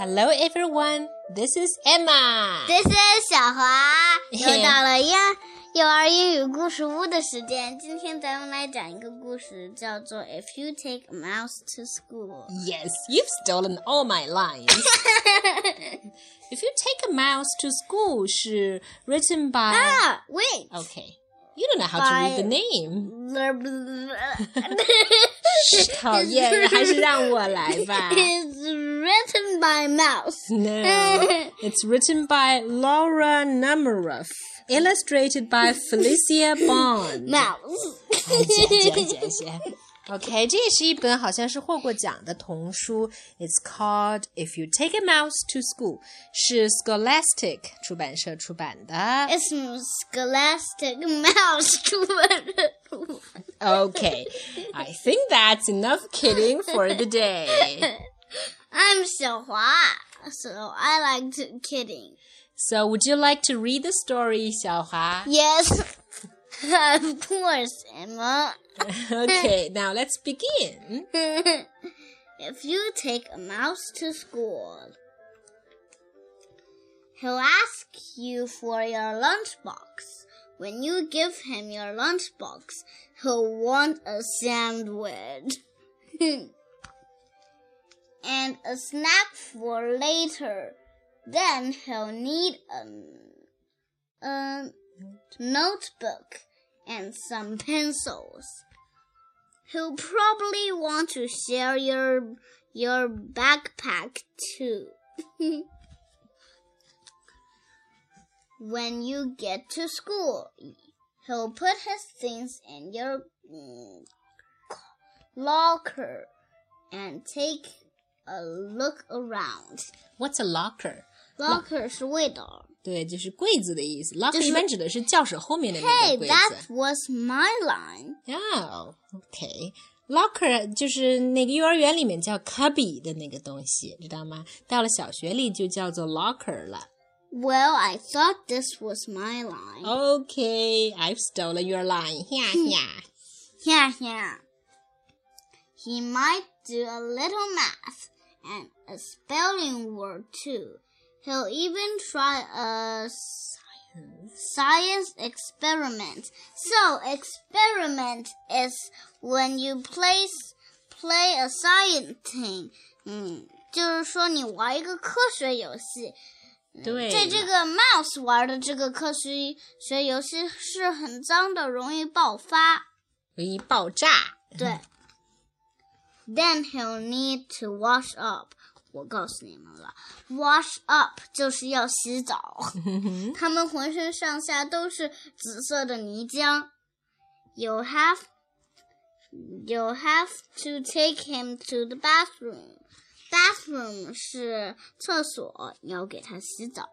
Hello everyone, this is Emma. This is 小华，又到了幼幼儿英语故事屋的时间。今天咱们来讲一个故事，叫做《If You Take a Mouse to School》。 Yes, you've stolen all my lines. If you take a mouse to school 是 written by. 啊，Wait， Okay, you don't know how to read the name. 讨厌，还是让我来吧。 written by mouse. No, it's written by Laura Numeroff, illustrated by Felicia Bond. Mouse. Oh, 好,姐姐姐。OK, 这也是一本好像是获过奖的童书. okay, it's called If You Take a Mouse to School，是 Scholastic 出版社出版的。It's Scholastic Mouse Okay, I think that's enough kidding for the day. I'm Xiaohua, so I like to kidding. So would you like to read the story, Xiaohua? Yes, of course, Emma. okay, now let's begin. if you take a mouse to school, he'll ask you for your lunchbox. When you give him your lunchbox, he'll want a sandwich and a snack for later. Then he'll need a, a notebook and some pencils. He'll probably want to share your your backpack too. when you get to school, he'll put his things in your mm, locker and take a look around. What's a locker? Locker 是味道。对，就是柜子的意思。locker 就是一般指的是教室后面的那 Hey, 个柜子。 that was my line. Oh, okay. Locker 就是那个幼儿园里面叫 cubby 的那个东西，知道吗？到了小学里就叫做 locker 了。 Well, I thought this was my line. Okay, I've stolen your line. 哈哈。 Yeah, yeah. He might do a little math and a spelling word too. He'll even try a science, science experiment. So, experiment is when you place play a science thing. 嗯，就是说你玩一个科学游戏。对在这个 mouse 玩的这个科学学游戏是很脏的，容易爆发。容易爆炸。对。 Then he'll need to wash up。我告诉你们了，wash up 就是要洗澡。他们浑身上下都是紫色的泥浆。You have you have to take him to the bathroom. Bathroom 是厕所，你要给他洗澡。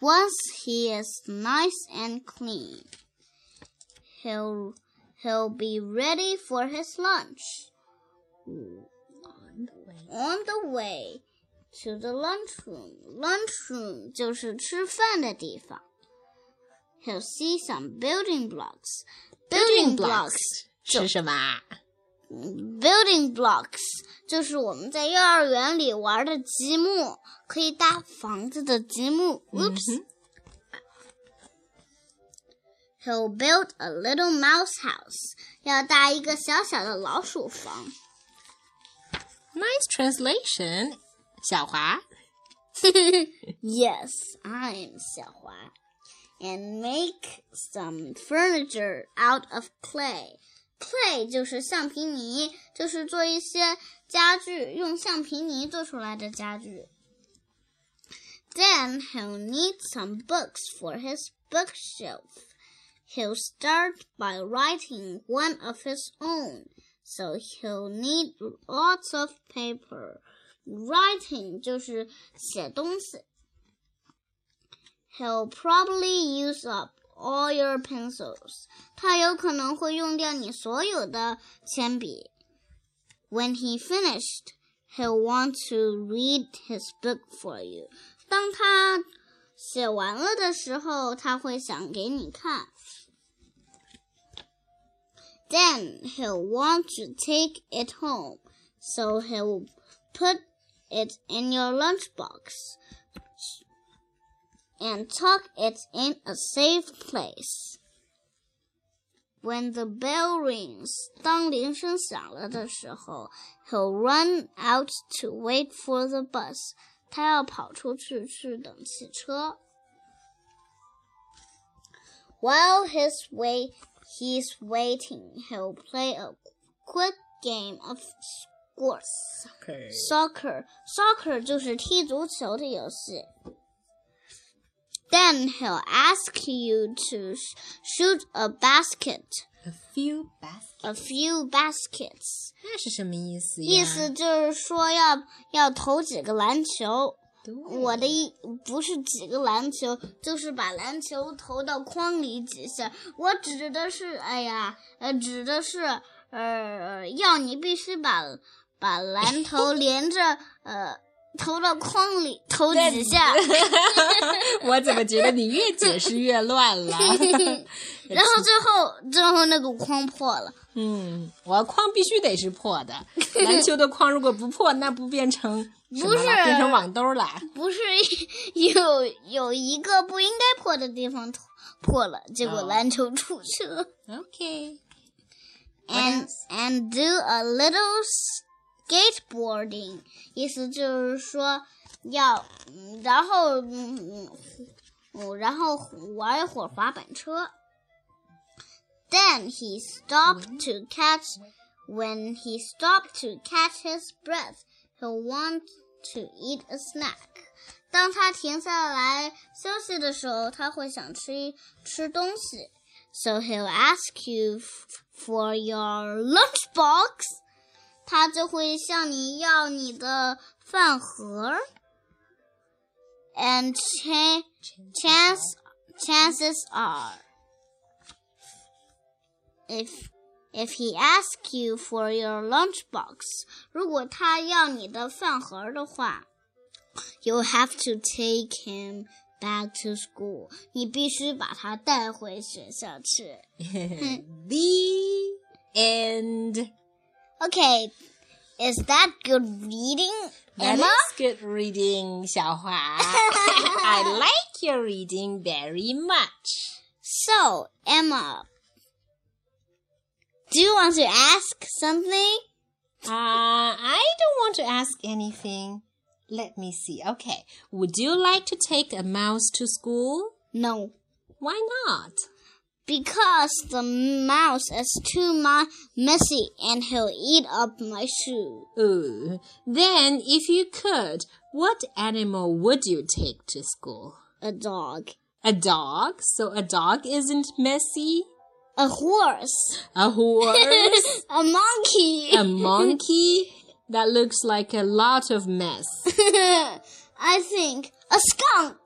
Once he is nice and clean, he'll he'll be ready for his lunch. On the way to the lunchroom, lunchroom 就是吃饭的地方。He'll see some building blocks. Building blocks 是什么啊？ building blocks 就是我们在幼儿园里玩的积木，可以搭房子的积木。Oops. He'll build a little mouse house，要搭一个小小的老鼠房。 Nice translation，小华。 yes, I'm 小华。And make some furniture out of clay. Clay 就是橡皮泥，就是做一些家具，用橡皮泥做出来的家具。Then he'll need some books for his bookshelf. He'll start by writing one of his own, so he'll need lots of paper. Writing 就是写东西。He'll probably use up all your pencils. 他有可能会用掉你所有的铅笔。When he finished, he'll want to read his book for you. 当他写完了的时候，他会想给你看。 Then he'll want to take it home, so he'll put it in your lunchbox and tuck it in a safe place. When the bell rings，当铃声响了的时候，he'll run out to wait for the bus。他要跑出去去等汽车。While his way he's waiting, he'll play a quick game of sports. Soccer. Soccer, soccer 就是踢足球的游戏。Then he'll ask you to shoot a basket, A few baskets. a few baskets. 那是什么意思呀？意思就是说要要投几个篮球。 我的一不是几个篮球，就是把篮球投到筐里几下。我指的是，哎呀，呃，指的是，呃，要你必须把把篮头连着，呃，投到筐里投几下，我怎么觉得你越解释越乱了？然后最后最后那个筐破了。嗯，我筐必须得是破的。篮球的筐如果不破，那不变成不是变成网兜了。不是有有一个不应该破的地方破了，结果哦篮球出去了。OK，and and do a little skateboarding，意思就是说要，嗯然后嗯嗯嗯，然后玩一会儿滑板车。Then he stopped to catch. When he stopped to catch his breath, he'll want to eat a snack. 当他停下来休息的时候，他会想吃吃东西。So he'll ask you f- for your lunchbox. 他就会向你要你的饭盒。And cha- chance chances are, if if he asks you for your lunchbox, 如果他要你的饭盒的话，you'll have to take him back to school. 你必须把他带回学校去。 The end. Okay, is that good reading, That Emma? is good reading, Xiaohua. I like your reading very much. So, Emma, do you want to ask something? Uh, I don't want to ask anything. Let me see. Okay. Would you like to take a mouse to school? No, Why not? Because the mouse is too messy and he'll eat up my shoe. Oh, then if you could, what animal would you take to school? A dog. A dog? So a dog isn't messy? A horse. A horse? A monkey. a monkey? That looks like a lot of mess. I think a skunk.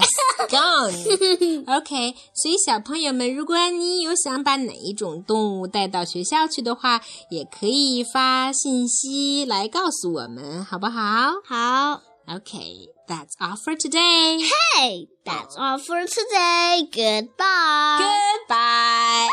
Skunk. OK，所以小朋友们，如果你有想把哪一种动物带到学校去的话，也可以发信息来告诉我们，好不好好。？OK, that's all for today. Hey, that's all for today. Goodbye. Goodbye.